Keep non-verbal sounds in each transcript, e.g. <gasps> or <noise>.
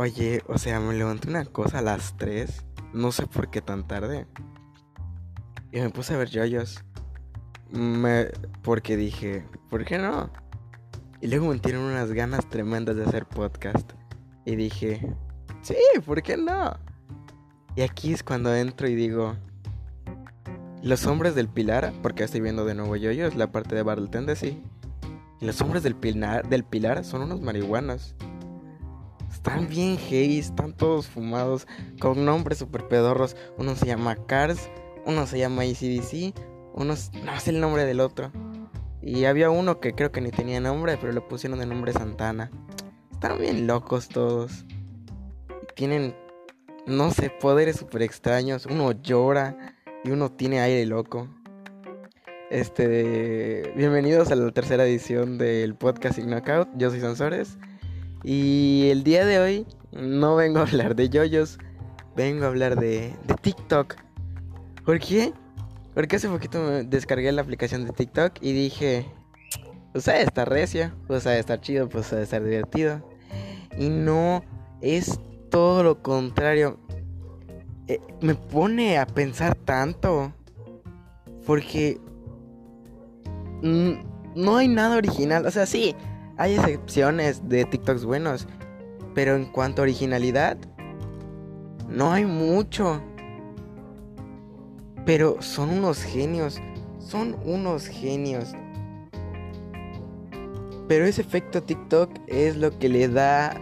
Oye, o sea, me levanté una cosa a las 3. No sé por qué tan tarde. Y me puse a ver yoyos. Me... Porque dije, ¿por qué no? Y luego me tienen unas ganas tremendas de hacer podcast. Y dije, sí, ¿por qué no? Y aquí es cuando entro y digo, los hombres del Pilar, porque estoy viendo de nuevo yoyos, la parte de Battle. Y los hombres del Pilar, del Pilar son unos marihuanas. Están bien hey, están todos fumados, con nombres super pedorros. Uno se llama Cars, uno se llama ACDC, uno no sé el nombre del otro. Y había uno que creo que ni tenía nombre, pero le pusieron de nombre Santana. Están bien locos todos. Tienen, no sé, poderes super extraños. Uno llora y uno tiene aire loco. Este, bienvenidos a la tercera edición del podcast Knockout. Yo soy Sansores. Y el día de hoy no vengo a hablar de yoyos, vengo a hablar de, de TikTok. ¿Por qué? Porque hace poquito me descargué la aplicación de TikTok y dije, pues a estar recia, pues a estar chido, pues a estar divertido. Y no es todo lo contrario. Eh, me pone a pensar tanto. Porque no hay nada original. O sea, sí, hay excepciones de TikToks buenos. Pero en cuanto a originalidad, no hay mucho. Pero son unos genios. Son unos genios. Pero ese efecto TikTok es lo que le da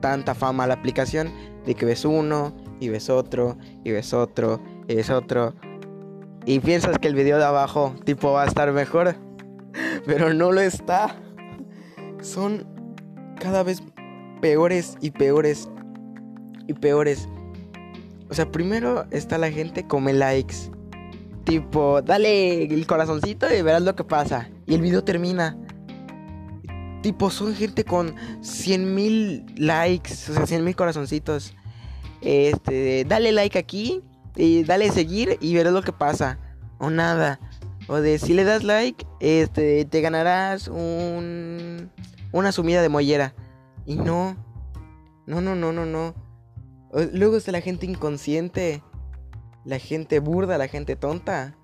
tanta fama a la aplicación. De que ves uno, y ves otro, y ves otro, y ves otro. Y piensas que el video de abajo tipo va a estar mejor. <laughs> Pero no lo está son cada vez peores y peores y peores. O sea, primero está la que come likes. Tipo, dale el corazoncito y verás lo que pasa. Y el video termina. Tipo, son gente con 100 mil likes, o sea, 100 mil corazoncitos. Este, dale like aquí y dale seguir y verás lo que pasa. O nada. O de si le das like, este, te ganarás un una sumida de mollera. Y no, no, no, no, no, no. Luego está la gente inconsciente, la gente burda, la gente tonta.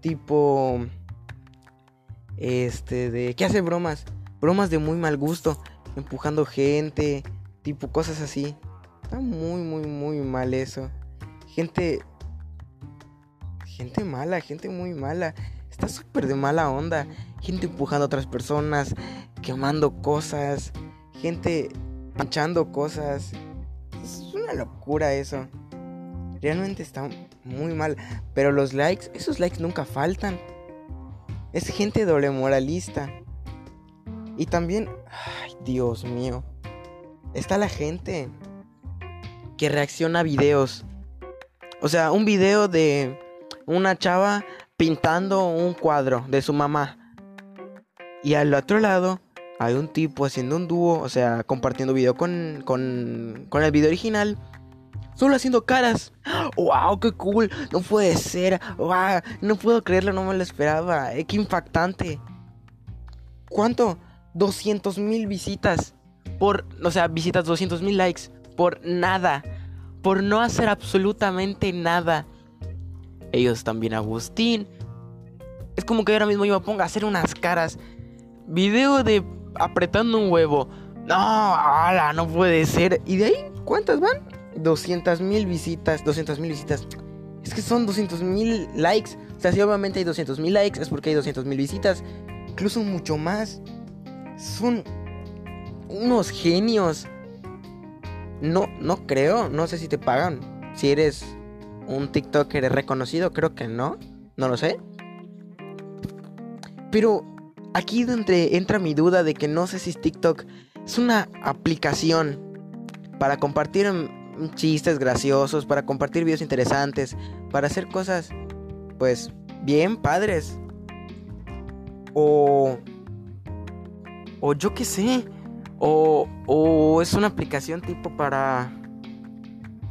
Tipo, este, de, ¿qué hace bromas? Bromas de muy mal gusto, empujando gente, tipo cosas así. Está muy, muy, muy mal eso. Gente, gente mala, gente muy mala. Está súper de mala onda. Gente empujando a otras personas, quemando cosas, gente manchando cosas. Es una locura eso. Realmente está muy mal. Pero los likes, esos likes nunca faltan. Es gente doble moralista. Y también, ay, Dios mío. Está la gente que reacciona a videos. O sea, un video de una chava pintando un cuadro de su mamá. Y al otro lado hay un tipo haciendo un dúo, o sea, compartiendo video con, con, con el video original. Solo haciendo caras. ¡Wow! ¡Qué cool! No puede ser. ¡Wow! No puedo creerlo, no me lo esperaba. Eh, ¡Qué impactante! ¿Cuánto? 200 mil visitas. Por, o sea, visitas, 200 mil likes. Por nada. Por no hacer absolutamente nada. Ellos también Agustín. Es como que ahora mismo yo me ponga a hacer unas caras. Video de apretando un huevo. No, ala, no puede ser. ¿Y de ahí cuántas van? 200 mil visitas, 200 mil visitas. Es que son 200 mil likes. O sea, si obviamente hay 200 mil likes, es porque hay 200 mil visitas. Incluso mucho más. Son unos genios. No, no creo. No sé si te pagan. Si eres un TikToker reconocido, creo que no. No lo sé. Pero aquí donde entra mi duda de que no sé si TikTok es una aplicación para compartir chistes graciosos, para compartir videos interesantes, para hacer cosas, pues, bien padres. O... O yo qué sé. O, o es una aplicación tipo para...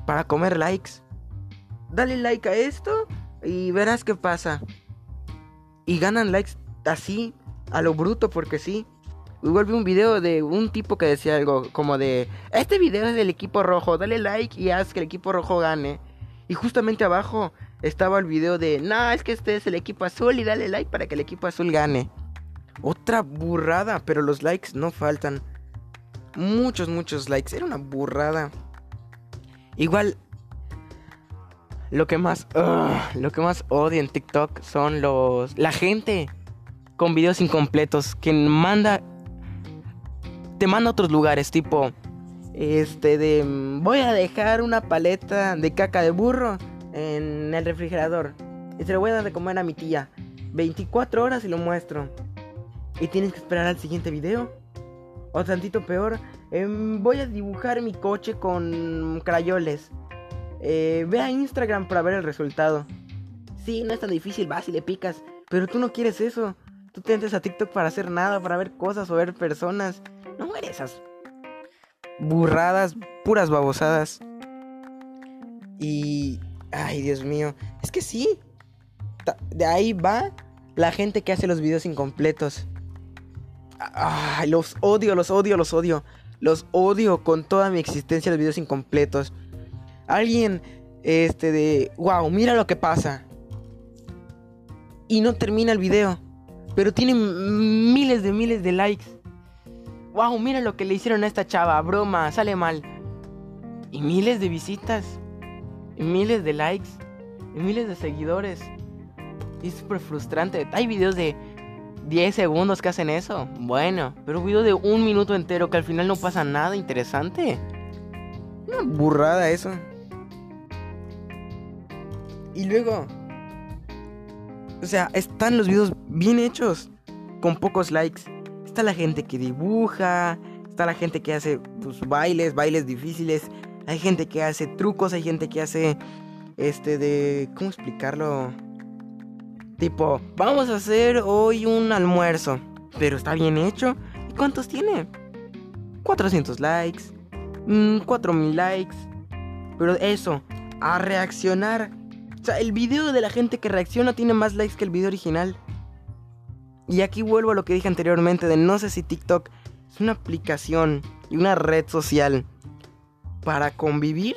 Para comer likes dale like a esto y verás qué pasa. Y ganan likes así, a lo bruto, porque sí. igual vi un video de un tipo que decía algo como de, este video es del equipo rojo, dale like y haz que el equipo rojo gane. Y justamente abajo estaba el video de, no, es que este es el equipo azul y dale like para que el equipo azul gane. Otra burrada, pero los likes no faltan. Muchos, muchos likes. Era una burrada. Igual, lo que más, lo que más odio en TikTok son los, la gente con videos incompletos que manda, te manda a otros lugares, tipo, este de, voy a dejar una paleta de caca de burro en el refrigerador y se lo voy a dar de comer a mi tía. 24 horas y lo muestro. Y tienes que esperar al siguiente video. O tantito peor, em, voy a dibujar mi coche con crayoles. Eh, ve a Instagram para ver el resultado. Sí, no es tan difícil, vas y le picas. Pero tú no quieres eso. Tú te metes a TikTok para hacer nada, para ver cosas o ver personas. No eres esas burradas, puras babosadas. Y... Ay, Dios mío. Es que sí. De ahí va la gente que hace los videos incompletos. Ay, los odio, los odio, los odio. Los odio con toda mi existencia los videos incompletos. Alguien, este, de, wow, mira lo que pasa. Y no termina el video. Pero tiene miles de miles de likes. Wow, mira lo que le hicieron a esta chava. Broma, sale mal. Y miles de visitas. Y miles de likes. Y miles de seguidores. Y es súper frustrante. Hay videos de 10 segundos que hacen eso. Bueno, pero un video de un minuto entero que al final no pasa nada interesante. Una burrada eso. Y luego... O sea, están los videos bien hechos. Con pocos likes. Está la gente que dibuja. Está la gente que hace pues, bailes, bailes difíciles. Hay gente que hace trucos. Hay gente que hace... Este de... ¿Cómo explicarlo? Tipo, vamos a hacer hoy un almuerzo. Pero está bien hecho. ¿Y cuántos tiene? 400 likes. 4000 mm, likes. Pero eso, a reaccionar. O sea, el video de la gente que reacciona tiene más likes que el video original. Y aquí vuelvo a lo que dije anteriormente de no sé si TikTok es una aplicación y una red social para convivir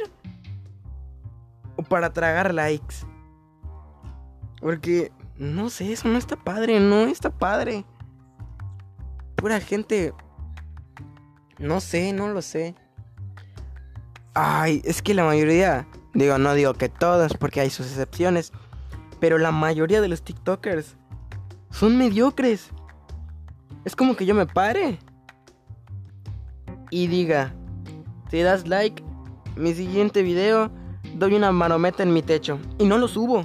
o para tragar likes. Porque no sé, eso no está padre, no está padre. Pura gente... No sé, no lo sé. Ay, es que la mayoría... Digo, no digo que todos, porque hay sus excepciones. Pero la mayoría de los TikTokers son mediocres. Es como que yo me pare. Y diga, si das like, mi siguiente video, doy una marometa en mi techo. Y no lo subo.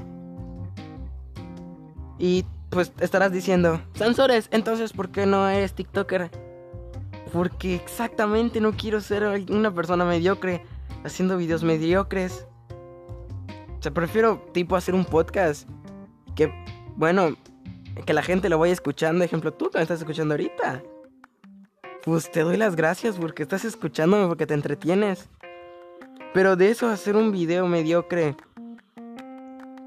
Y pues estarás diciendo, Sansores, entonces ¿por qué no eres TikToker? Porque exactamente no quiero ser una persona mediocre haciendo videos mediocres. O sea, prefiero tipo hacer un podcast que, bueno, que la gente lo vaya escuchando. Ejemplo, tú que me estás escuchando ahorita. Pues te doy las gracias porque estás escuchándome, porque te entretienes. Pero de eso hacer un video mediocre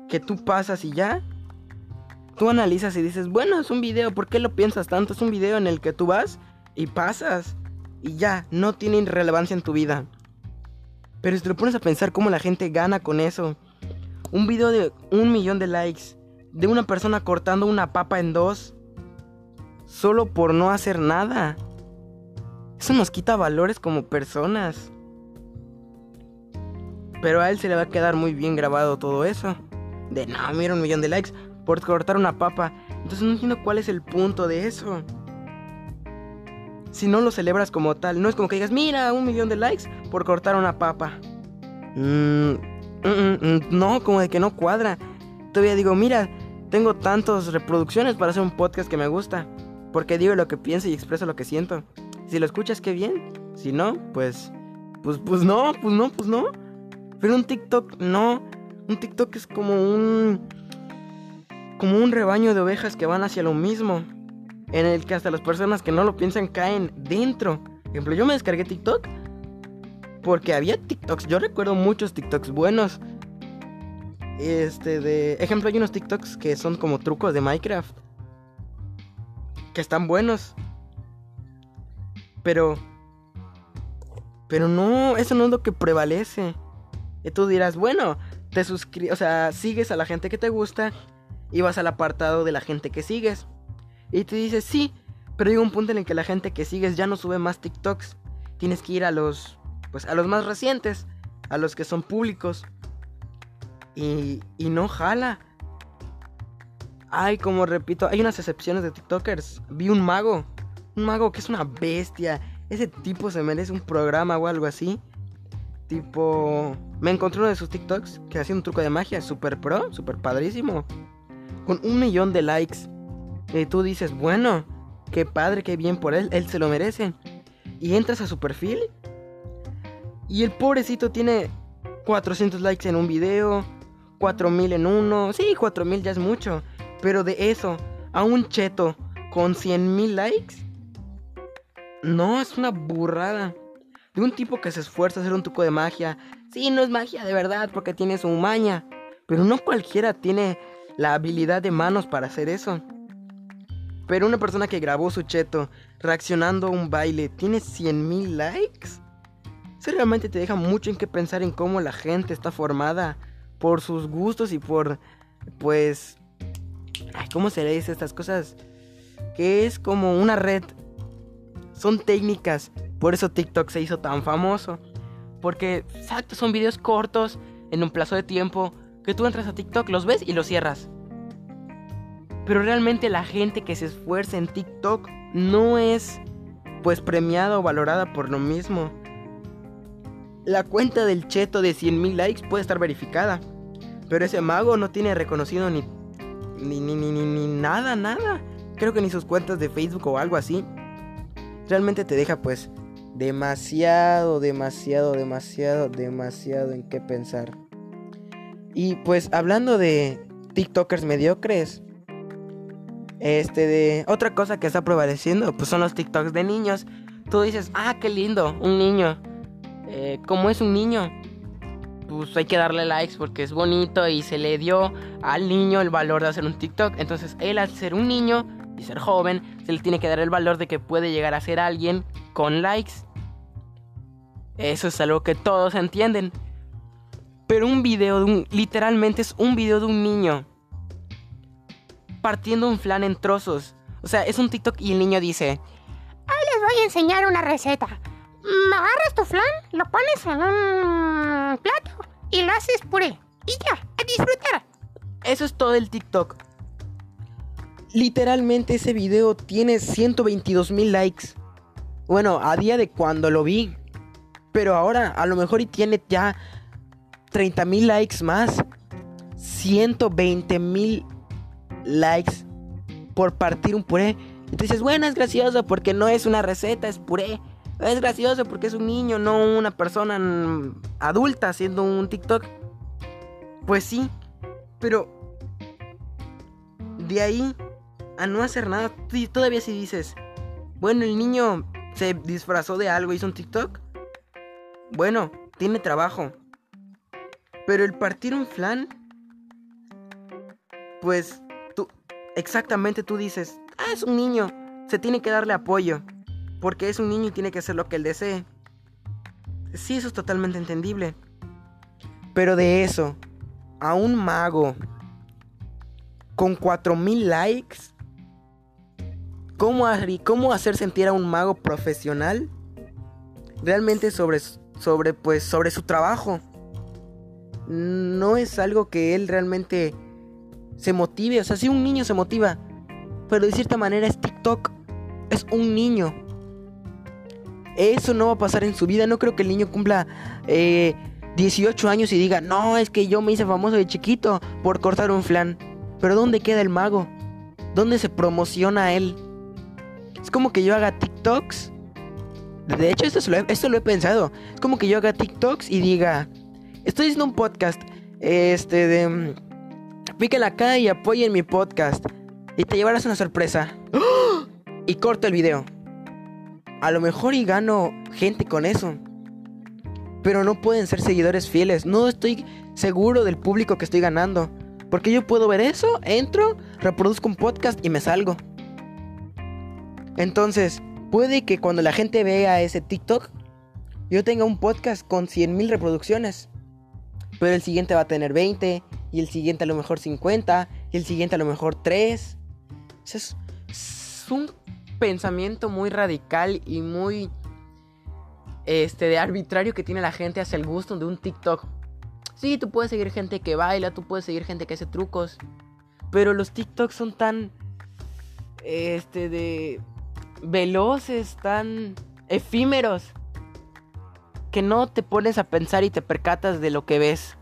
que tú pasas y ya, tú analizas y dices, bueno, es un video, ¿por qué lo piensas tanto? Es un video en el que tú vas y pasas y ya, no tiene relevancia en tu vida. Pero si te lo pones a pensar cómo la gente gana con eso, un video de un millón de likes, de una persona cortando una papa en dos, solo por no hacer nada. Eso nos quita valores como personas. Pero a él se le va a quedar muy bien grabado todo eso. De no, mira un millón de likes por cortar una papa. Entonces no entiendo cuál es el punto de eso. Si no lo celebras como tal, no es como que digas, mira, un millón de likes por cortar una papa. Mm, mm, mm, no, como de que no cuadra. Todavía digo, mira, tengo tantas reproducciones para hacer un podcast que me gusta. Porque digo lo que pienso y expreso lo que siento. Si lo escuchas, qué bien. Si no, pues. Pues, pues no, pues no, pues no. Pero un TikTok, no. Un TikTok es como un como un rebaño de ovejas que van hacia lo mismo, en el que hasta las personas que no lo piensan caen dentro. Por ejemplo, yo me descargué TikTok porque había TikToks, yo recuerdo muchos TikToks buenos. Este de ejemplo hay unos TikToks que son como trucos de Minecraft que están buenos. Pero... Pero no, eso no es lo que prevalece. Y tú dirás, bueno, te suscribes, o sea, sigues a la gente que te gusta y vas al apartado de la gente que sigues. Y te dices, sí, pero hay un punto en el que la gente que sigues ya no sube más TikToks. Tienes que ir a los, pues, a los más recientes, a los que son públicos. Y, y no jala. Ay, como repito, hay unas excepciones de TikTokers. Vi un mago, un mago que es una bestia. Ese tipo se merece un programa o algo así. Tipo, me encontré uno de sus TikToks que hacía un truco de magia super pro, super padrísimo. Con un millón de likes. Y tú dices, bueno, qué padre, qué bien por él, él se lo merece. Y entras a su perfil. Y el pobrecito tiene 400 likes en un video, 4000 en uno. Sí, 4000 ya es mucho. Pero de eso, a un cheto con 100.000 likes. No, es una burrada. De un tipo que se esfuerza a hacer un truco de magia. Sí, no es magia de verdad porque tiene su maña. Pero no cualquiera tiene la habilidad de manos para hacer eso. Pero una persona que grabó su cheto reaccionando a un baile tiene 100.000 likes. Eso realmente te deja mucho en que pensar en cómo la gente está formada por sus gustos y por, pues, ¿cómo se le dice estas cosas? Que es como una red. Son técnicas. Por eso TikTok se hizo tan famoso. Porque, exacto, son videos cortos en un plazo de tiempo que tú entras a TikTok, los ves y los cierras. Pero realmente la gente que se esfuerza en TikTok no es pues premiada o valorada por lo mismo. La cuenta del cheto de 100.000 likes puede estar verificada. Pero ese mago no tiene reconocido ni ni, ni, ni, ni, nada, nada. Creo que ni sus cuentas de Facebook o algo así. Realmente te deja pues demasiado, demasiado, demasiado, demasiado en qué pensar. Y pues hablando de TikTokers mediocres. Este de otra cosa que está prevaleciendo pues son los TikToks de niños. Tú dices, ah, qué lindo, un niño. Eh, ¿Cómo es un niño? pues hay que darle likes porque es bonito y se le dio al niño el valor de hacer un TikTok. Entonces él al ser un niño y ser joven, se le tiene que dar el valor de que puede llegar a ser alguien con likes. Eso es algo que todos entienden. Pero un video de un... Literalmente es un video de un niño. Partiendo un flan en trozos. O sea, es un TikTok y el niño dice... Ahí les voy a enseñar una receta. Agarras tu flan, lo pones en un plato y lo haces puré. Y ya, a disfrutar. Eso es todo el TikTok. Literalmente ese video tiene 122 mil likes. Bueno, a día de cuando lo vi. Pero ahora a lo mejor y tiene ya 30 mil likes más. 120 mil likes por partir un puré. Dices, bueno, es gracioso porque no es una receta, es puré. Es gracioso porque es un niño, no una persona adulta haciendo un TikTok. Pues sí, pero de ahí a no hacer nada, todavía si dices, bueno, el niño se disfrazó de algo, hizo un TikTok. Bueno, tiene trabajo. Pero el partir un flan, pues tú, exactamente tú dices, ah, es un niño, se tiene que darle apoyo porque es un niño y tiene que hacer lo que él desee. Sí, eso es totalmente entendible. Pero de eso, a un mago con 4000 likes, ¿cómo, ¿cómo hacer sentir a un mago profesional realmente sobre, sobre, pues, sobre su trabajo? No es algo que él realmente se motive. O sea, si un niño se motiva, pero de cierta manera es TikTok. Es un niño. Eso no va a pasar en su vida. No creo que el niño cumpla 18 eh, años y diga, no, es que yo me hice famoso de chiquito por cortar un flan. Pero ¿dónde queda el mago? ¿Dónde se promociona él? Es como que yo haga TikToks. De hecho, esto lo, he, lo he pensado. Es como que yo haga TikToks y diga, estoy haciendo un podcast. Este de... Píquenla acá y apoyen mi podcast. Y te llevarás una sorpresa. <gasps> Y corto el video. A lo mejor y gano gente con eso. Pero no pueden ser seguidores fieles. No estoy seguro del público que estoy ganando. Porque yo puedo ver eso, entro, reproduzco un podcast y me salgo. Entonces, Puede que cuando la gente vea ese TikTok, yo tenga un podcast con 100.000 reproducciones. Pero el siguiente va a tener 20, y el siguiente a lo mejor 50, y el siguiente a lo mejor 3. es, un pensamiento muy radical y muy este de arbitrario que tiene la gente hacia el gusto de un TikTok. Sí, tú puedes seguir gente que baila, tú puedes seguir gente que hace trucos, pero los TikToks son tan este de veloces, tan efímeros que no te pones a pensar y te percatas de lo que ves.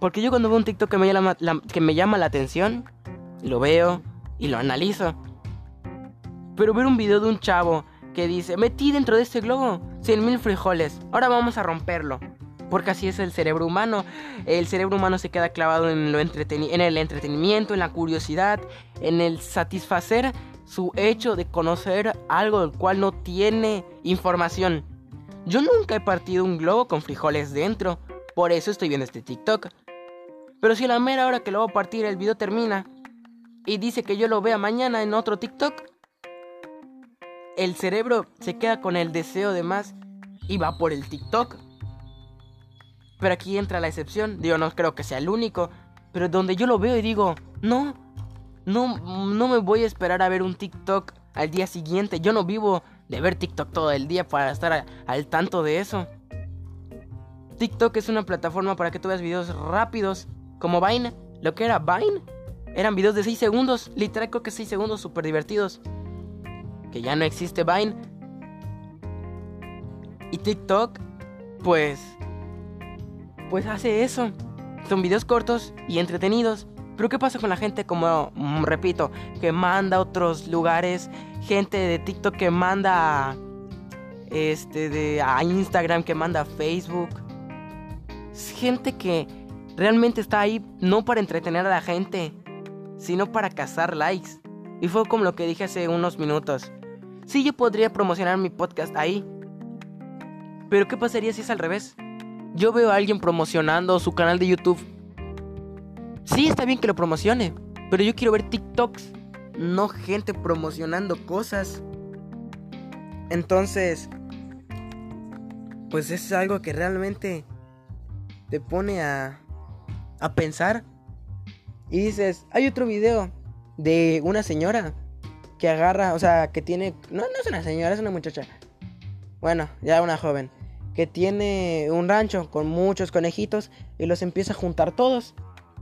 Porque yo cuando veo un TikTok que me llama la, que me llama la atención, lo veo y lo analizo. Pero ver un video de un chavo que dice, metí dentro de este globo 100 mil frijoles, ahora vamos a romperlo. Porque así es el cerebro humano. El cerebro humano se queda clavado en, lo en el entretenimiento, en la curiosidad, en el satisfacer su hecho de conocer algo del cual no tiene información. Yo nunca he partido un globo con frijoles dentro, por eso estoy viendo este TikTok. Pero si a la mera hora que lo voy a partir el video termina y dice que yo lo vea mañana en otro TikTok, el cerebro se queda con el deseo de más y va por el TikTok. Pero aquí entra la excepción, yo no creo que sea el único, pero donde yo lo veo y digo, no, no, no me voy a esperar a ver un TikTok al día siguiente. Yo no vivo de ver TikTok todo el día para estar al tanto de eso. TikTok es una plataforma para que tú veas videos rápidos, como Vine. Lo que era Vine eran videos de 6 segundos, literal creo que 6 segundos súper divertidos. Que ya no existe Vine. Y TikTok, pues, pues hace eso. Son videos cortos y entretenidos pero ¿qué pasa con la gente como, mm, repito, que manda a otros lugares? Gente de TikTok que manda este, de, a Instagram, que manda a Facebook. Es gente que realmente está ahí no para entretener a la gente, sino para cazar likes. Y fue como lo que dije hace unos minutos. Sí, yo podría promocionar mi podcast ahí. Pero ¿qué pasaría si es al revés? Yo veo a alguien promocionando su canal de YouTube Sí, está bien que lo promocione, pero yo quiero ver TikToks, no gente promocionando cosas. Entonces, pues es algo que realmente te pone a, a pensar. Y dices, hay otro video de una señora que agarra, o sea, que tiene, no, no es una señora, es una muchacha. Bueno, ya una joven, que tiene un rancho con muchos conejitos y los empieza a juntar todos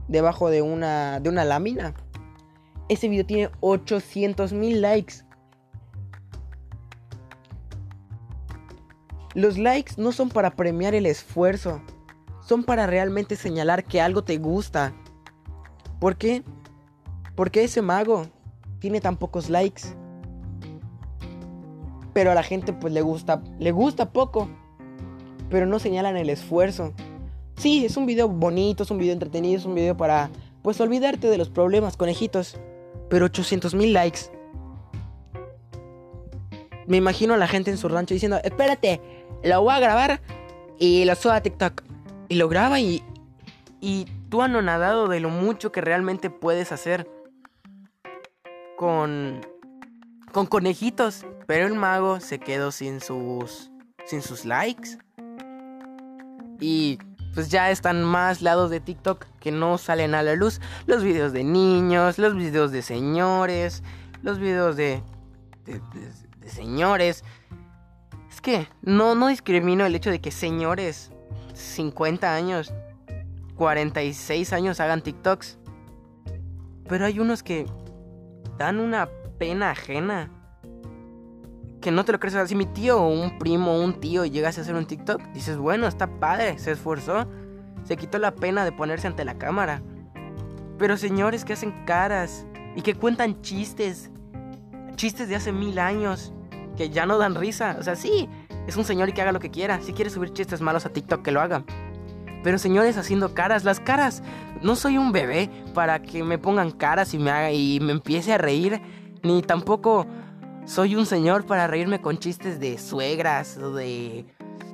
debajo de una, de una lámina. Ese video tiene 800 mil likes. Los likes no son para premiar el esfuerzo, son para realmente señalar que algo te gusta. ¿Por qué? Porque ese mago tiene tan pocos likes. Pero a la gente pues le gusta, le gusta poco, pero no señalan el esfuerzo. Sí, es un video bonito, es un video entretenido, es un video para, pues, olvidarte de los problemas, conejitos. Pero 800 mil likes. Me imagino a la gente en su rancho diciendo, espérate, lo voy a grabar y lo subo a TikTok. Y lo graba y, y tú anonadado de lo mucho que realmente puedes hacer con, con conejitos. Pero el mago se quedó sin sus, sin sus likes. Y pues ya están más lados de TikTok que no salen a la luz. Los videos de niños, los videos de señores, los videos de, de, señores. Es que no, no discrimino el hecho de que señores 50 años, 46 años hagan TikToks. Pero hay unos que dan una pena ajena que no te lo crees. si mi tío o un primo o un tío llegase a hacer un TikTok, dices, bueno, está padre, se esforzó, se quitó la pena de ponerse ante la cámara. Pero señores que hacen caras y que cuentan chistes, chistes de hace mil años, que ya no dan risa. O sea, sí, es un señor y que haga lo que quiera. Si quiere subir chistes malos a TikTok, que lo haga. Pero señores haciendo caras, las caras. No soy un bebé para que me pongan caras y me haga y me empiece a reír. Ni tampoco soy un señor para reírme con chistes de suegras o de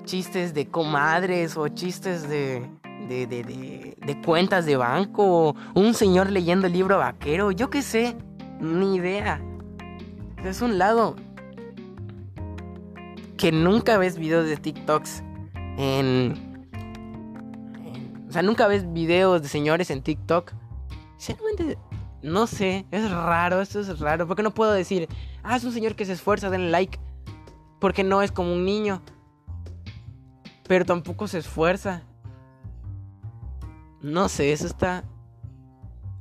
chistes de comadres o chistes de, de, de, de, cuentas de banco o un señor leyendo el libro vaquero. Yo qué sé, ni idea. Es un lado que nunca ves videos de TikToks en, sea, nunca ves videos de señores en TikTok. Sinceramente, no sé, es raro, esto es raro. Porque no puedo decir, ah, es un señor que se esfuerza, denle like. Porque no es como un niño. Pero tampoco se esfuerza. No sé, eso está...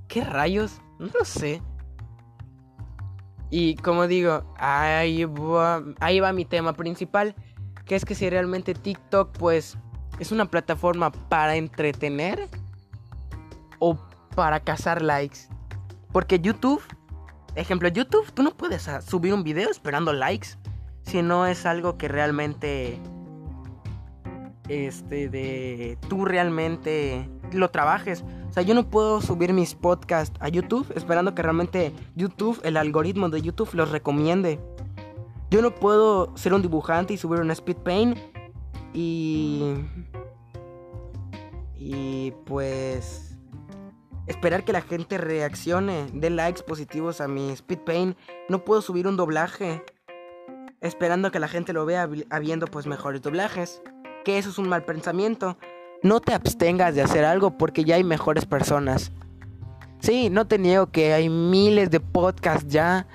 ¿Qué rayos? No lo sé. Y como digo, ahí va, ahí va mi tema principal. Que es que si realmente TikTok pues es una plataforma para entretener o para cazar likes. Porque YouTube, ejemplo, YouTube, tú no puedes ah, subir un video esperando likes. Si no es algo que realmente este de tú realmente lo trabajes. O sea, yo no puedo subir mis podcasts a YouTube esperando que realmente YouTube, el algoritmo de YouTube los recomiende. Yo no puedo ser un dibujante y subir un speed paint y y pues esperar que la gente reaccione, dé likes positivos a mi speed paint. No puedo subir un doblaje esperando que la gente lo vea habi- habiendo pues mejores doblajes. Que eso es un mal pensamiento. No te abstengas de hacer algo porque ya hay mejores personas. Sí, no te niego que hay miles de podcasts ya,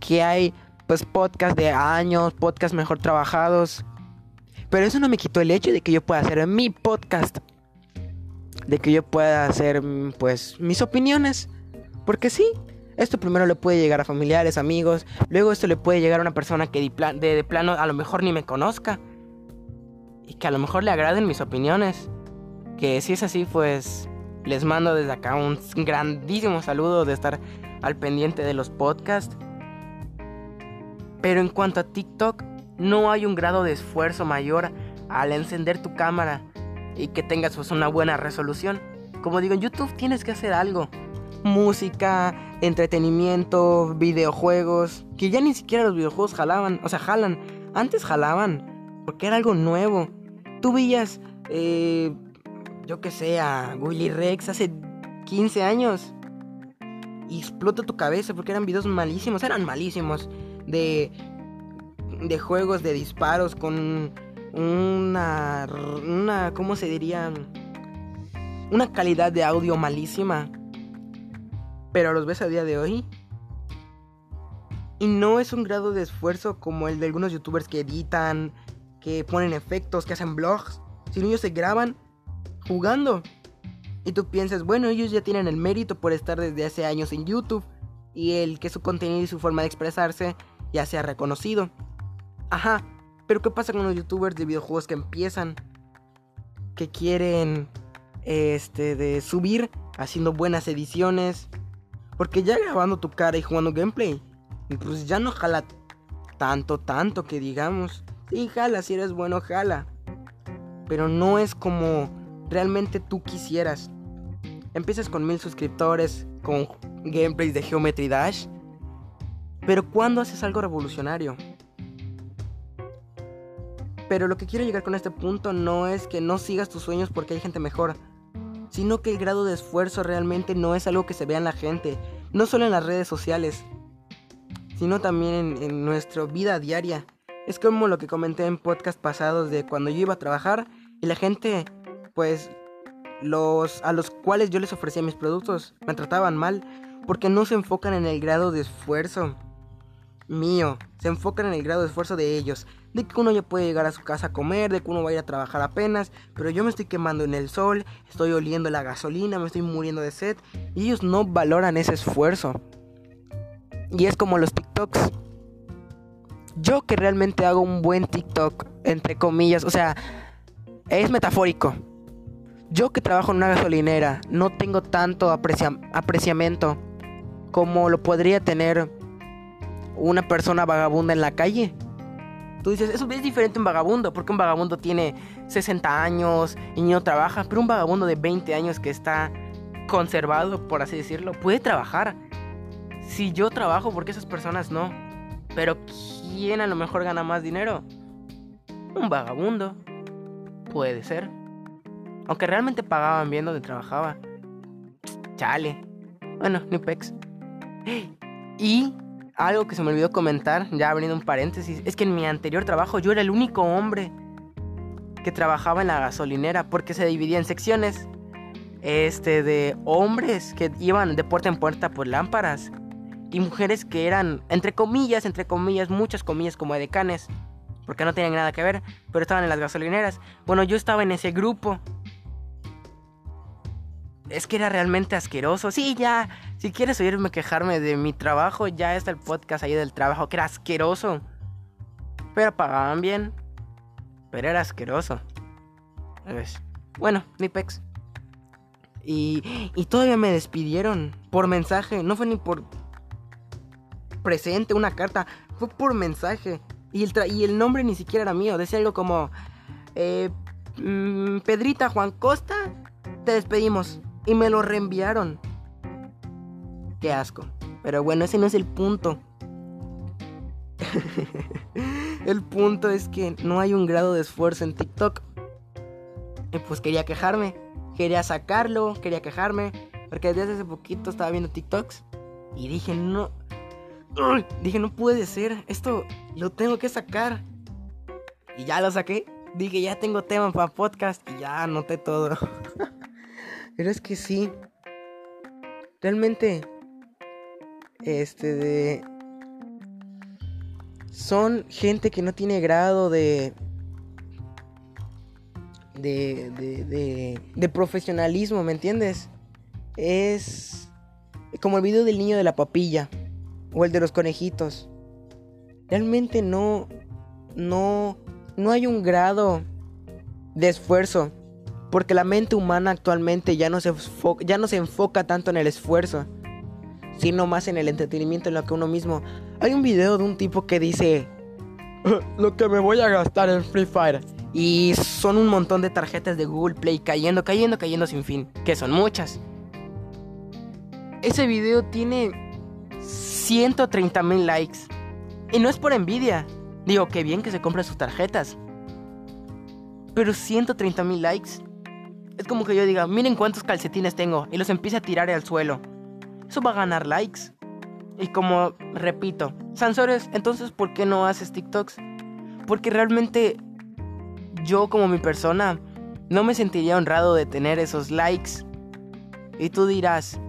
que hay pues podcasts de años, podcasts mejor trabajados. Pero eso no me quitó el hecho de que yo pueda hacer mi podcast. De que yo pueda hacer pues mis opiniones. Porque sí, esto primero le puede llegar a familiares, amigos. Luego esto le puede llegar a una persona que de- de plano a lo mejor ni me conozca. Y que a lo mejor le agraden mis opiniones. Que si es así, pues les mando desde acá un grandísimo saludo de estar al pendiente de los podcasts. Pero en cuanto a TikTok, no hay un grado de esfuerzo mayor al encender tu cámara y que tengas pues una buena resolución. Como digo, en YouTube tienes que hacer algo. Música, entretenimiento, videojuegos. Que ya ni siquiera los videojuegos jalaban. O sea, jalan. Antes jalaban. Porque era algo nuevo. Tú veías, eh, yo que sé, a Willy Rex hace 15 años. Y explota tu cabeza porque eran videos malísimos. Eran malísimos. De, de juegos de disparos con una, una, ¿cómo se diría? Una calidad de audio malísima. Pero los ves a día de hoy. Y no es un grado de esfuerzo como el de algunos youtubers que editan, que ponen efectos, que hacen vlogs. Sino ellos se graban jugando. Y tú piensas, bueno, ellos ya tienen el mérito por estar desde hace años en YouTube. Y el que su contenido y su forma de expresarse ya sea reconocido. Ajá, pero ¿qué pasa con los youtubers de videojuegos que empiezan? Que quieren este de subir haciendo buenas ediciones. Porque ya grabando tu cara y jugando gameplay, pues ya no jala tanto, tanto que digamos. Sí, jala, si eres bueno, jala. Pero no es como realmente tú quisieras. Empiezas con mil suscriptores, con gameplays de Geometry Dash. Pero ¿cuándo haces algo revolucionario? Pero lo que quiero llegar con este punto no es que no sigas tus sueños porque hay gente mejor, sino que el grado de esfuerzo realmente no es algo que se vea en la gente, no solo en las redes sociales, sino también en, nuestra vida diaria. Es como lo que comenté en podcast pasados de cuando yo iba a trabajar y la gente, pues, los a los cuales yo les ofrecía mis productos me trataban mal porque no se enfocan en el grado de esfuerzo mío, se enfocan en el grado de esfuerzo de ellos, de que uno ya puede llegar a su casa a comer, de que uno va a ir a trabajar apenas, pero yo me estoy quemando en el sol, estoy oliendo la gasolina, me estoy muriendo de sed, y ellos no valoran ese esfuerzo. Y es como los TikToks. Yo que realmente hago un buen TikTok, entre comillas, o sea, es metafórico. Yo que trabajo en una gasolinera, no tengo tanto aprecia- apreciamiento como lo podría tener una persona vagabunda en la calle. Tú dices, eso es diferente un vagabundo, porque un vagabundo tiene 60 años y no trabaja, pero un vagabundo de 20 años que está conservado, por así decirlo, puede trabajar. Si yo trabajo, porque esas personas no? Pero ¿quién a lo mejor gana más dinero? Un vagabundo. Puede ser. Aunque realmente pagaban bien donde trabajaba. Chale. Bueno, ni pex. <gasps> Y algo que se me olvidó comentar, ya abriendo un paréntesis, es que en mi anterior trabajo yo era el único hombre que trabajaba en la gasolinera porque se dividía en secciones este de hombres que iban de puerta en puerta por lámparas y mujeres que eran entre comillas, entre comillas, muchas comillas como decanes, porque no tenían nada que ver, pero estaban en las gasolineras. Bueno, yo estaba en ese grupo. Es que era realmente asqueroso. Sí, ya, si quieres oírme quejarme de mi trabajo, ya está el podcast ahí del trabajo, que era asqueroso. Pero pagaban bien. Pero era asqueroso. Bueno, ni pex. Y, y todavía me despidieron por mensaje. No fue ni por presente, una carta. Fue por mensaje. Y el, y el nombre ni siquiera era mío. Decía algo como... Eh, mm, Pedrita Juan Costa, te despedimos. Y me lo reenviaron. Qué asco. Pero bueno, ese no es el punto. <laughs> el punto es que no hay un grado de esfuerzo en TikTok. Y pues quería quejarme. Quería sacarlo, quería quejarme. Porque desde hace poquito estaba viendo TikToks. Y dije, no. Dije, no puede ser. Esto lo tengo que sacar. Y ya lo saqué. Dije, ya tengo tema para podcast. Y ya anoté todo. <laughs> Pero es que sí. Realmente. Este de. Son gente que no tiene grado de. De, de, de, de profesionalismo, ¿me entiendes? Es como el video del niño de la papilla o el de los conejitos. Realmente no, no, no hay un grado de esfuerzo, porque la mente humana actualmente ya no se, ya no se enfoca tanto en el esfuerzo, sino más en el entretenimiento, en lo que uno mismo. Hay un video de un tipo que dice, lo que me voy a gastar en Free Fire. Y son un montón de tarjetas de Google Play cayendo, cayendo, cayendo sin fin, que son muchas. Ese video tiene 130 mil likes. Y no es por envidia. Digo, qué bien que se compren sus tarjetas. Pero 130 mil likes. Es como que yo diga, miren cuántos calcetines tengo. Y los empiece a tirar al suelo. Eso va a ganar likes. Y como repito, Sansores, entonces ¿por qué no haces TikToks? Porque realmente yo como mi persona no me sentiría honrado de tener esos likes. Y tú dirás,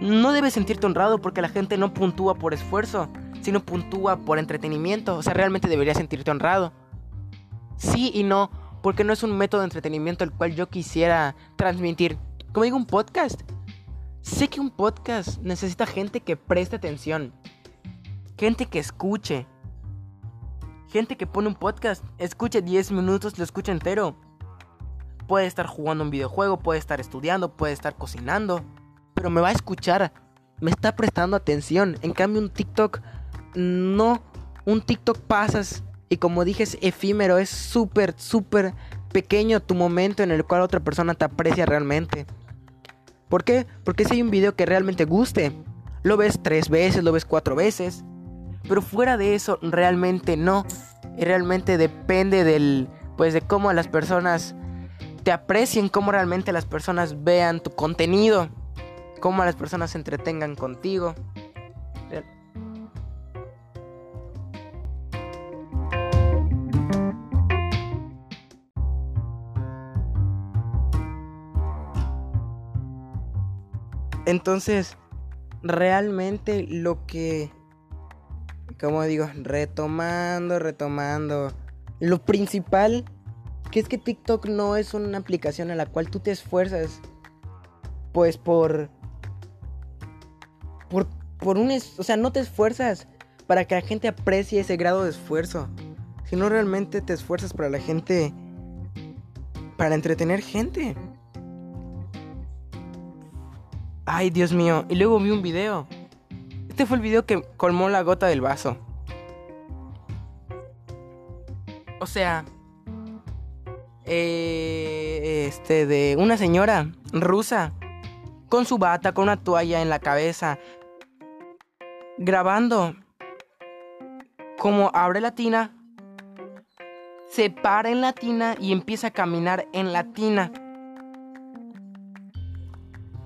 no debes sentirte honrado porque la gente no puntúa por esfuerzo, sino puntúa por entretenimiento. O sea, realmente deberías sentirte honrado. Sí y no, porque no es un método de entretenimiento el cual yo quisiera transmitir. Como digo, un podcast. Sé que un podcast necesita gente que preste atención. Gente que escuche. Gente que pone un podcast, escuche 10 minutos, lo escucha entero. Puede estar jugando un videojuego, puede estar estudiando, puede estar cocinando pero me va a escuchar, me está prestando atención. En cambio, un TikTok, no. Un TikTok pasas y como dije, es efímero, es súper, súper pequeño tu momento en el cual otra persona te aprecia realmente. ¿Por qué? Porque si hay un video que realmente guste, lo ves tres veces, lo ves cuatro veces. Pero fuera de eso, realmente no. Realmente depende del, pues de cómo las personas te aprecien, cómo realmente las personas vean tu contenido cómo las personas se entretengan contigo. Entonces, realmente lo que, como digo, retomando, retomando, lo principal, que es que TikTok no es una aplicación a la cual tú te esfuerzas, pues por por, por un... o sea, no te esfuerzas para que la gente aprecie ese grado de esfuerzo. Sino realmente te esfuerzas para la gente... Para entretener gente. Ay, Dios mío. Y luego vi un video. Este fue el video que colmó la gota del vaso. O sea... Eh, este de una señora rusa con su bata, con una toalla en la cabeza, grabando como abre la tina, se para en la tina y empieza a caminar en la tina.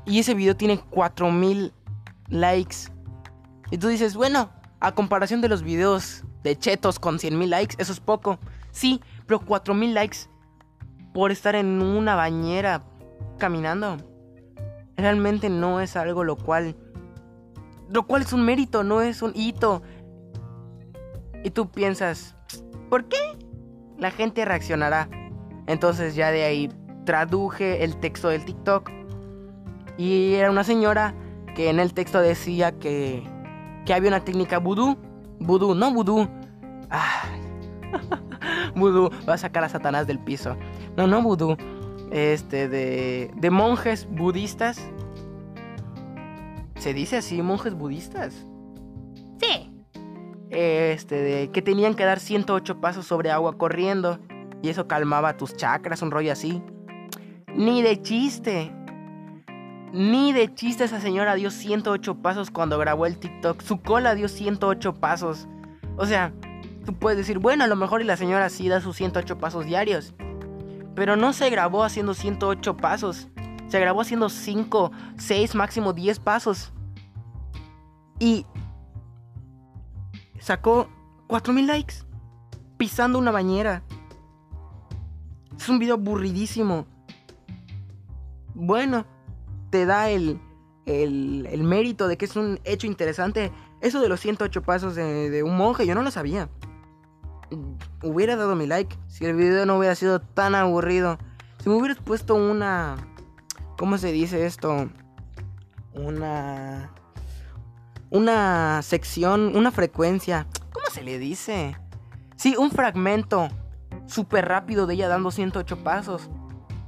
Y ese video tiene 4000 likes. Y tú dices, bueno, A comparación de los videos de chetos con 100.000 likes, eso es poco. Sí, pero 4.000 likes por estar en una bañera caminando. Realmente no es algo lo cual... Lo cual es un mérito, no es un hito. Y tú piensas, ¿por qué? La gente reaccionará. Entonces ya de ahí traduje el texto del TikTok. Y era una señora que en el texto decía que, que había una técnica vudú. Vudú, no vudú. <laughs> vudú, va a sacar a Satanás del piso. No, no vudú. Este, de, de monjes budistas. ¿Se dice así, monjes budistas? Sí. Este, de que tenían que dar 108 pasos sobre agua corriendo. Y eso calmaba tus chakras, un rollo así. Ni de chiste. Ni de chiste esa señora dio 108 pasos cuando grabó el TikTok. Su cola dio 108 pasos. O sea, tú puedes decir, bueno, a lo mejor y la señora sí da sus 108 pasos diarios. Pero no se grabó haciendo 108 pasos. Se grabó haciendo 5, 6, máximo 10 pasos. Y sacó 4000 likes. Pisando una bañera. Es un video aburridísimo. Bueno, te da el, el, el, mérito de que es un hecho interesante. Eso de los 108 pasos de, de, un monje, yo no lo sabía. Hubiera dado mi like si el video no hubiera sido tan aburrido. Si me hubieras puesto una... ¿Cómo se dice esto? Una... Una sección, una frecuencia. ¿Cómo se le dice? Sí, un fragmento súper rápido de ella dando 108 pasos.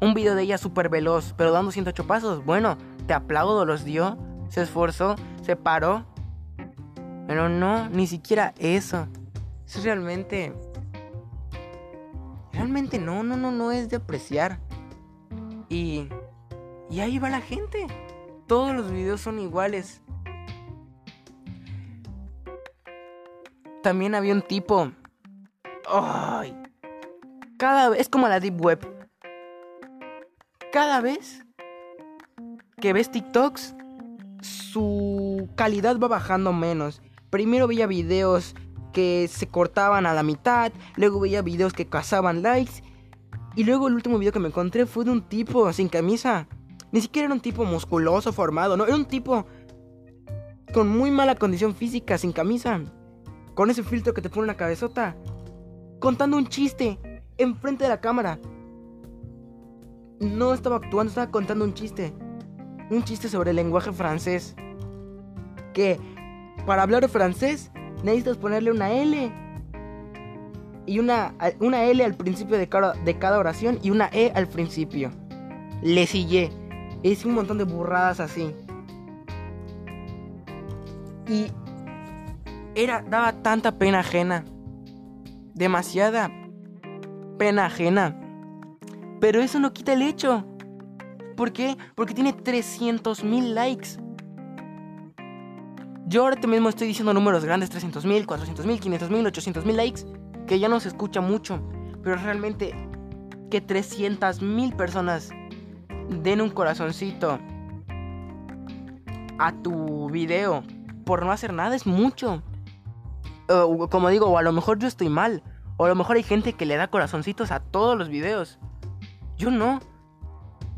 Un video de ella súper veloz, pero dando 108 pasos. Bueno, te aplaudo, los dio. Se esforzó, se paró. Pero no, ni siquiera eso. Eso realmente... Realmente no, no, no, no es de apreciar. Y... Y ahí va la gente. Todos los videos son iguales. También había un tipo... ¡Ay! Cada vez... Es como la Deep Web. Cada vez que ves TikToks, su calidad va bajando menos. Primero veía videos que se cortaban a la mitad, luego veía videos que cazaban likes, y luego el último video que me encontré fue de un tipo sin camisa. Ni siquiera era un tipo musculoso, formado, no, era un tipo con muy mala condición física, sin camisa, con ese filtro que te pone una cabezota, contando un chiste enfrente de la cámara. No estaba actuando, estaba contando un chiste. Un chiste sobre el lenguaje francés. Que para hablar francés necesitas ponerle una L. Y una, una L al principio de cada, de cada oración y una E al principio. Le sigue. Es un montón de burradas así. Y era, daba tanta pena ajena. Demasiada pena ajena. Pero eso no quita el hecho. ¿Por qué? Porque tiene 300 mil likes. Yo ahora mismo estoy diciendo números grandes, 300 mil, 400 mil, 500 mil, 800 mil likes, que ya no se escucha mucho. Pero realmente que 300 mil personas den un corazoncito a tu video por no hacer nada es mucho. Como digo, o a lo mejor yo estoy mal. O a lo mejor hay gente que le da corazoncitos a todos los videos. Yo no.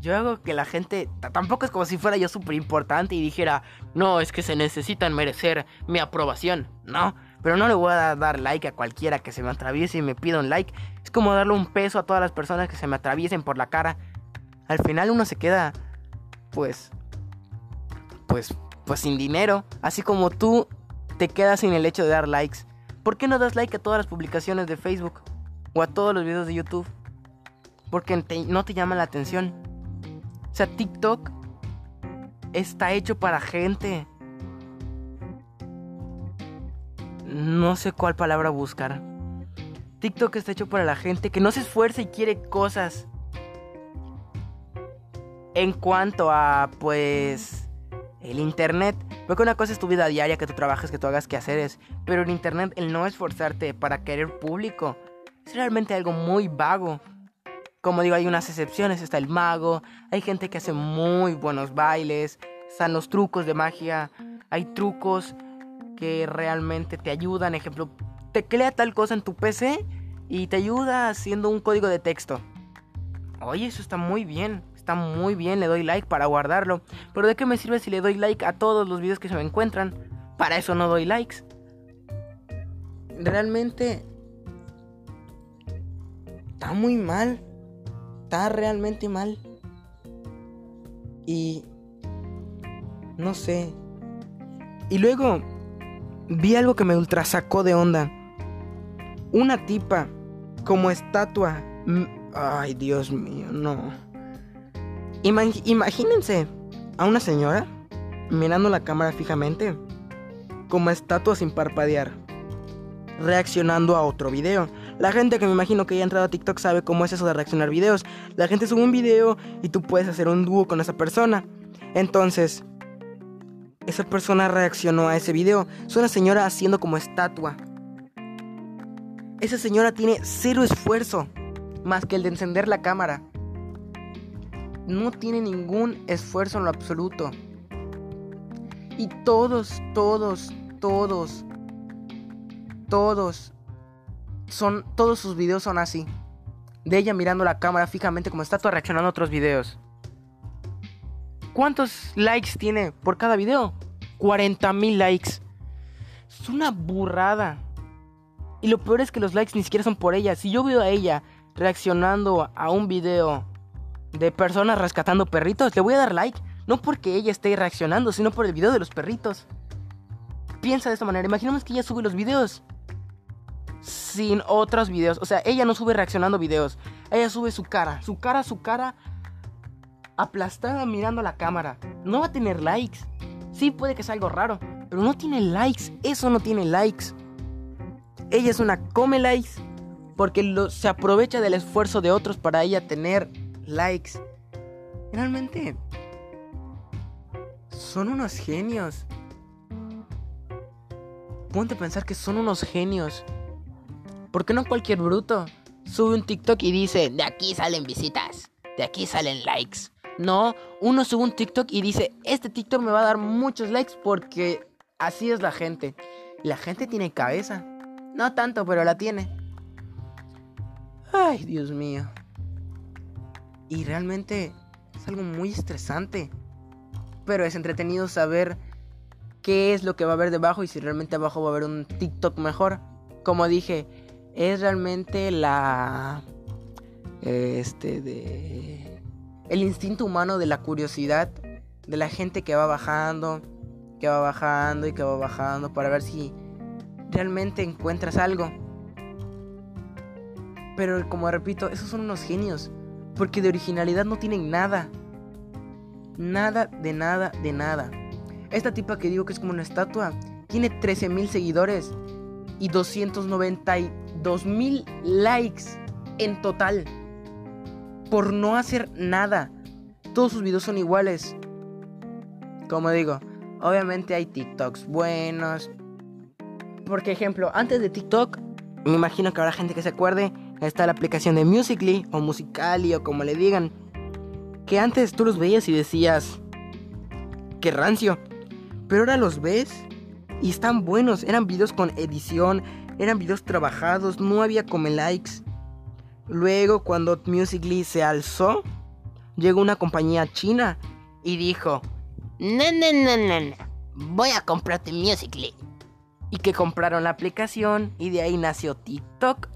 Yo hago que la gente... Tampoco es como si fuera yo súper importante y dijera, no, es que se necesitan merecer mi aprobación. No, pero no le voy a dar like a cualquiera que se me atraviese y me pida un like. Es como darle un peso a todas las personas que se me atraviesen por la cara. Al final uno se queda, pues, pues, pues sin dinero. Así como tú te quedas sin el hecho de dar likes. ¿Por qué no das like a todas las publicaciones de Facebook? O a todos los videos de YouTube. Porque no te llama la atención. O sea, TikTok está hecho para gente. No sé cuál palabra buscar. TikTok está hecho para la gente que no se esfuerza y quiere cosas. En cuanto a, pues, el internet. Porque una cosa es tu vida diaria, que tú trabajes, que tú hagas quehaceres. Pero en internet, el no esforzarte para querer público es realmente algo muy vago. Como digo, hay unas excepciones. Está el mago, hay gente que hace muy buenos bailes, están los trucos de magia, hay trucos que realmente te ayudan. Ejemplo, teclea tal cosa en tu PC y te ayuda haciendo un código de texto. Oye, eso está muy bien. Está muy bien, le doy like para guardarlo. Pero ¿de qué me sirve si le doy like a todos los videos que se me encuentran? Para eso no doy likes. Realmente... Está muy mal. Está realmente mal. Y... No sé. Y luego... Vi algo que me ultra sacó de onda. Una tipa como estatua. Ay, Dios mío, no. imagínense a una señora mirando la cámara fijamente, como estatua sin parpadear, reaccionando a otro video. La gente que me imagino que ya ha entrado a TikTok sabe cómo es eso de reaccionar videos. La gente sube un video y tú puedes hacer un dúo con esa persona. Entonces, esa persona reaccionó a ese video. Es una señora haciendo como estatua. Esa señora tiene cero esfuerzo más que el de encender la cámara. No tiene ningún esfuerzo en lo absoluto. Y todos, todos, todos, todos son, todos sus videos son así. De ella mirando la cámara fijamente como estatua reaccionando a otros videos. ¿Cuántos likes tiene por cada video? 40 mil likes. Es una burrada. Y lo peor es que los likes ni siquiera son por ella. Si yo veo a ella reaccionando a un video de personas rescatando perritos, le voy a dar like. No porque ella esté reaccionando, sino por el video de los perritos. Piensa de esta manera. Imaginemos que ella sube los videos sin otros videos. O sea, ella no sube reaccionando videos. Ella sube su cara. Su cara, su cara aplastada mirando la cámara. No va a tener likes. Sí, puede que sea algo raro. Pero no tiene likes. Eso no tiene likes. Ella es una come likes porque se aprovecha del esfuerzo de otros para ella tener likes. Realmente son unos genios. Ponte a pensar que son unos genios. ¿Por qué no cualquier bruto sube un TikTok y dice, de aquí salen visitas, de aquí salen likes? No, uno sube un TikTok y dice, este TikTok me va a dar muchos likes porque así es la gente. La gente tiene cabeza. No tanto, pero la tiene. Ay, Dios mío. Y realmente es algo muy estresante. Pero es entretenido saber qué es lo que va a haber debajo y si realmente abajo va a haber un TikTok mejor. Como dije, es realmente la... Este de... El instinto humano de la curiosidad de la gente que va bajando, que va bajando y que va bajando para ver si realmente encuentras algo. Pero como repito, esos son unos genios. Porque de originalidad no tienen nada. Nada, de nada, de nada. Esta tipa que digo que es como una estatua, tiene 13.000 seguidores y 292.000 likes en total. Por no hacer nada. Todos sus videos son iguales. Como digo, obviamente hay TikToks buenos. Porque ejemplo, antes de TikTok, me imagino que habrá gente que se acuerde está la aplicación de Musically o Musicali o como le digan. Que antes tú los veías y decías, qué rancio. Pero ahora los ves y están buenos. Eran videos con edición, eran videos trabajados, no había come likes. Luego cuando Musically se alzó, llegó una compañía china y dijo, no, no, no, no, no. voy a comprarte Musically. Y que compraron la aplicación y de ahí nació TikTok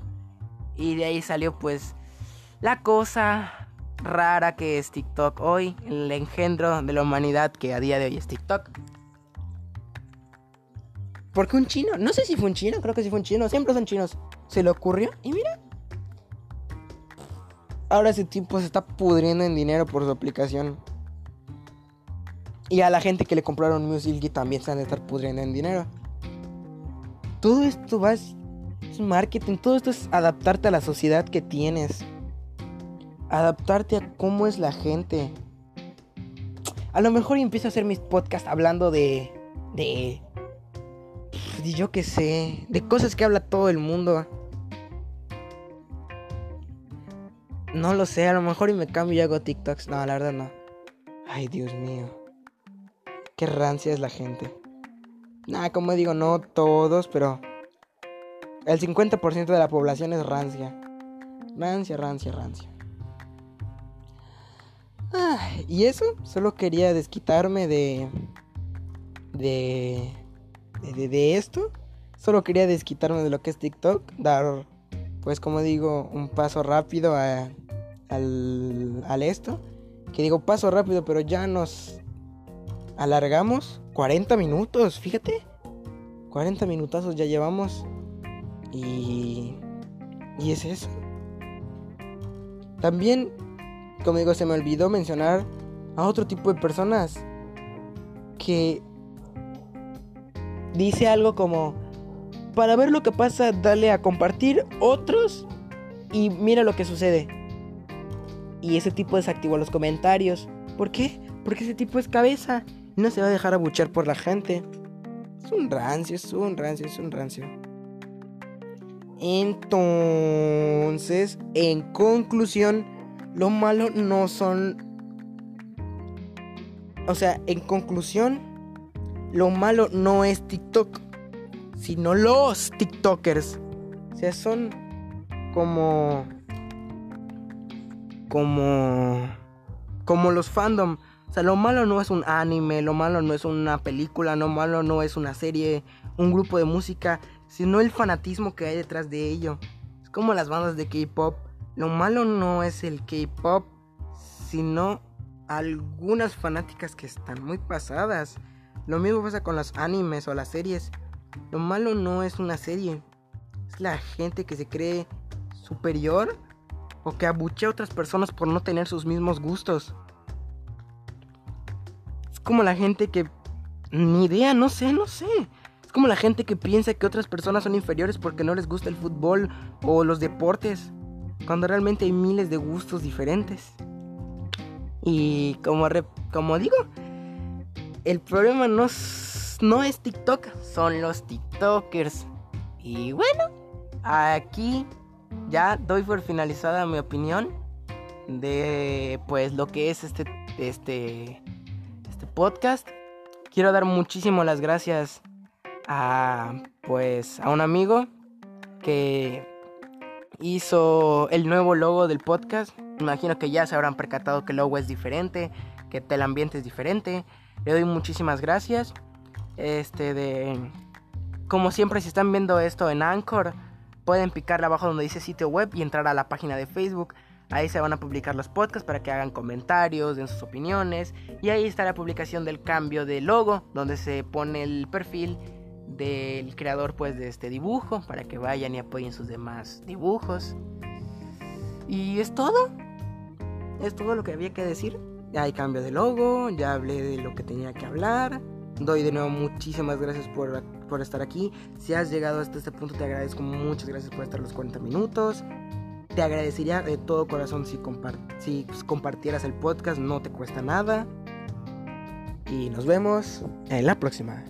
y de ahí salió pues la cosa rara que es TikTok hoy, el engendro de la humanidad que a día de hoy es TikTok. Porque un chino, no sé si fue un chino, creo que sí fue un chino, siempre son chinos. Se le ocurrió y mira. Ahora ese tipo se está pudriendo en dinero por su aplicación. Y a la gente que le compraron Music también se van a estar pudriendo en dinero. Todo esto va marketing, todo esto es adaptarte a la sociedad que tienes. Adaptarte a cómo es la gente. A lo mejor empiezo a hacer mis podcasts hablando de. de. De yo qué sé. De cosas que habla todo el mundo. No lo sé, a lo mejor y me cambio y hago TikToks. No, la verdad no. Ay, Dios mío. Qué rancia es la gente. Nah, como digo, no todos, pero el 50% de la población es rancia. Rancia, rancia, rancia. Ah, y eso, solo quería desquitarme de, de, de, de esto. Solo quería desquitarme de lo que es TikTok. Dar, pues como digo, un paso rápido a, al, al esto. Que digo paso rápido, pero ya nos alargamos 40 minutos, fíjate. 40 minutazos ya llevamos. Y... Y es eso. También, como digo, se me olvidó mencionar a otro tipo de personas que dice algo como, para ver lo que pasa, dale a compartir otros y mira lo que sucede. Y ese tipo desactivó los comentarios. ¿Por qué? Porque ese tipo es cabeza. No se va a dejar abuchar por la gente. Es un rancio, es un rancio, es un rancio. Entonces, en conclusión, lo malo no son... O sea, en conclusión, lo malo no es TikTok, sino los TikTokers. O sea, son como... Como... Como los fandom. O sea, lo malo no es un anime, lo malo no es una película, lo malo no es una serie, un grupo de música, sino el fanatismo que hay detrás de ello. Es como las bandas de K-pop. Lo malo no es el K-pop, sino algunas fanáticas que están muy pasadas. Lo mismo pasa con los animes o las series. Lo malo no es una serie, es la gente que se cree superior o que abuchea a otras personas por no tener sus mismos gustos. Es como la gente que ni idea, no sé, no sé como la gente que piensa que otras personas son inferiores porque no les gusta el fútbol o los deportes, cuando realmente hay miles de gustos diferentes. Y como, como digo, el problema no, no es TikTok, son los TikTokers. Y bueno, aquí ya doy por finalizada mi opinión de pues lo que es este, este, este podcast. Quiero dar muchísimas las gracias a pues a un amigo que hizo el nuevo logo del podcast. Imagino que ya se habrán percatado que el logo es diferente, que el ambiente es diferente. Le doy muchísimas gracias. Este de como siempre si están viendo esto en Anchor, pueden picarle abajo donde dice sitio web y entrar a la página de Facebook. Ahí se van a publicar los podcasts para que hagan comentarios, den sus opiniones. Y ahí está la publicación del cambio de logo, donde se pone el perfil del creador pues de este dibujo para que vayan y apoyen sus demás dibujos. Y es todo. Es todo lo que había que decir. Ya hay cambio de logo, ya hablé de lo que tenía que hablar. Doy de nuevo muchísimas gracias por, por estar aquí. Si has llegado hasta este punto te agradezco muchas gracias por estar los 40 minutos. Te agradecería de todo corazón si, pues, compartieras el podcast, no te cuesta nada. Y nos vemos en la próxima.